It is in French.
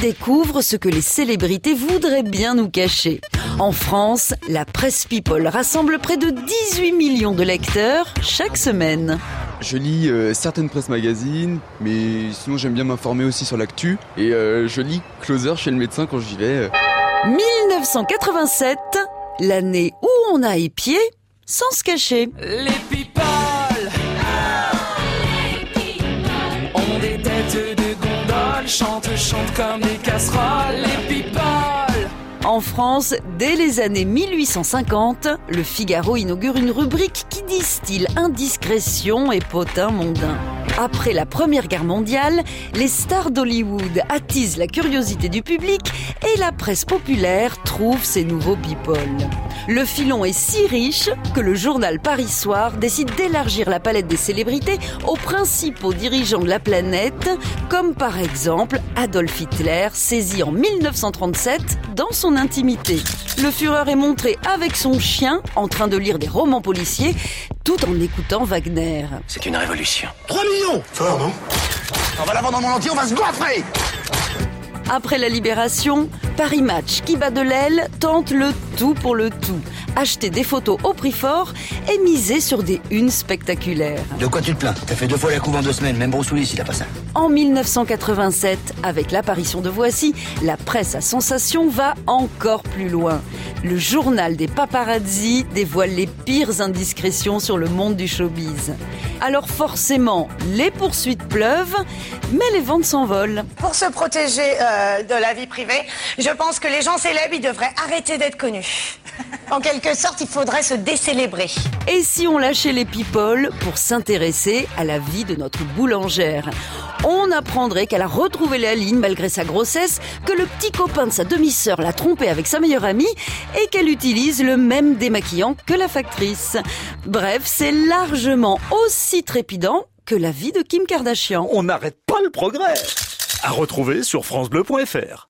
découvre ce que les célébrités voudraient bien nous cacher. En France, la presse People rassemble près de 18 millions de lecteurs chaque semaine. Je lis euh, certaines presses magazines, mais sinon j'aime bien m'informer aussi sur l'actu. Et euh, je lis Closer chez le médecin quand j'y vais. 1987, l'année où on a épié sans se cacher. Les people, ont des têtes chantent, chantent comme des casseroles. Les people. En France, dès les années 1850, le Figaro inaugure une rubrique qui distille indiscrétion et potin mondain. Après la Première Guerre mondiale, les stars d'Hollywood attisent la curiosité du public et la presse populaire trouve ses nouveaux people. Le filon est si riche que le journal Paris Soir décide d'élargir la palette des célébrités aux principaux dirigeants de la planète, comme par exemple Adolf Hitler, saisi en 1937 dans son intimité. Le Führer est montré avec son chien en train de lire des romans policiers tout en écoutant Wagner. C'est une révolution. 3 millions Fort, non On va la vendre dans mon entier, on va se goiffrer Après la libération, Paris Match, qui bat de l'aile, tente le tout pour le tout. Acheter des photos au prix fort et miser sur des unes spectaculaires. De quoi tu te plains? T'as fait deux fois la couve en deux semaines, même Bruce Willis il a pas ça. En 1987, avec l'apparition de Voici, la presse à sensation va encore plus loin. Le journal des paparazzi dévoile les pires indiscrétions sur le monde du showbiz. Alors forcément, les poursuites pleuvent, mais les ventes s'envolent. Pour se protéger euh, de la vie privée, je pense que les gens célèbres, ils devraient arrêter d'être connus. En quelque sorte, il faudrait se décélébrer. Et si on lâchait les people pour s'intéresser à la vie de notre boulangère? On apprendrait qu'elle a retrouvé la ligne malgré sa grossesse, que le petit copain de sa demi-sœur l'a trompée avec sa meilleure amie et qu'elle utilise le même démaquillant que la factrice. Bref, c'est largement aussi trépidant que la vie de Kim Kardashian. On n'arrête pas le progrès. À retrouver sur francebleu.fr.